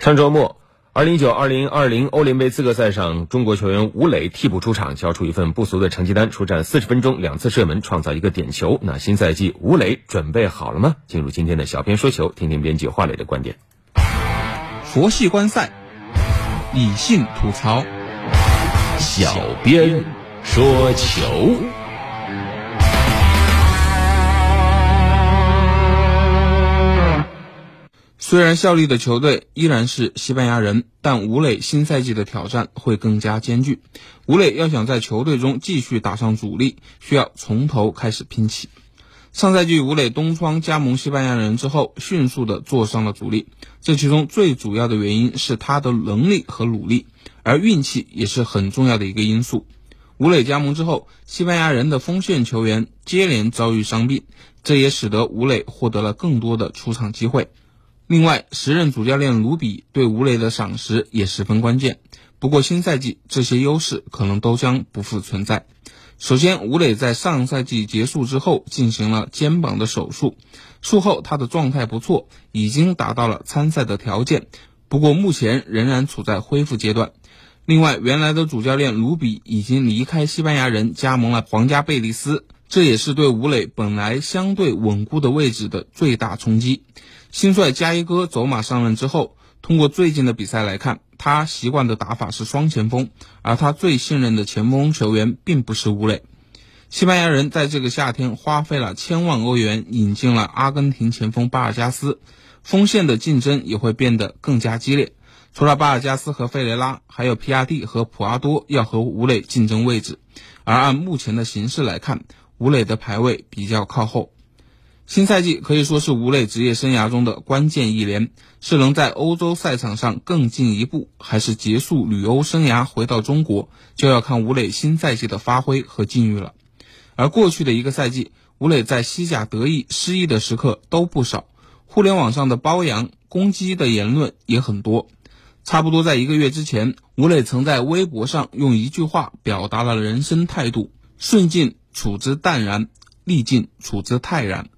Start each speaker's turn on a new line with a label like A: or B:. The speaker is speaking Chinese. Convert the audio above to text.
A: 上周末，二零一九二零二零欧联杯资格赛上，中国球员吴磊替补出场，交出一份不俗的成绩单，出战四十分钟，两次射门，创造一个点球。那新赛季吴磊准备好了吗？进入今天的小编说球，听听编辑华磊的观点。
B: 佛系观赛，理性吐槽，
A: 小编说球。
B: 虽然效力的球队依然是西班牙人，但吴磊新赛季的挑战会更加艰巨。吴磊要想在球队中继续打上主力，需要从头开始拼起。上赛季吴磊东窗加盟西班牙人之后，迅速的坐上了主力。这其中最主要的原因是他的能力和努力，而运气也是很重要的一个因素。吴磊加盟之后，西班牙人的锋线球员接连遭遇伤病，这也使得吴磊获得了更多的出场机会。另外，时任主教练卢比对吴磊的赏识也十分关键。不过，新赛季这些优势可能都将不复存在。首先，吴磊在上赛季结束之后进行了肩膀的手术，术后他的状态不错，已经达到了参赛的条件。不过，目前仍然处在恢复阶段。另外，原来的主教练卢比已经离开西班牙人，加盟了皇家贝利斯，这也是对吴磊本来相对稳固的位置的最大冲击。新帅加伊戈走马上任之后，通过最近的比赛来看，他习惯的打法是双前锋，而他最信任的前锋球员并不是吴磊。西班牙人在这个夏天花费了千万欧元引进了阿根廷前锋巴尔加斯，锋线的竞争也会变得更加激烈。除了巴尔加斯和费雷拉，还有皮亚蒂和普阿多要和吴磊竞争位置。而按目前的形势来看，吴磊的排位比较靠后。新赛季可以说是吴磊职业生涯中的关键一年，是能在欧洲赛场上更进一步，还是结束旅欧生涯回到中国，就要看吴磊新赛季的发挥和境遇了。而过去的一个赛季，吴磊在西甲得意失意的时刻都不少，互联网上的褒扬、攻击的言论也很多。差不多在一个月之前，吴磊曾在微博上用一句话表达了人生态度：顺境处之淡然，逆境处之泰然。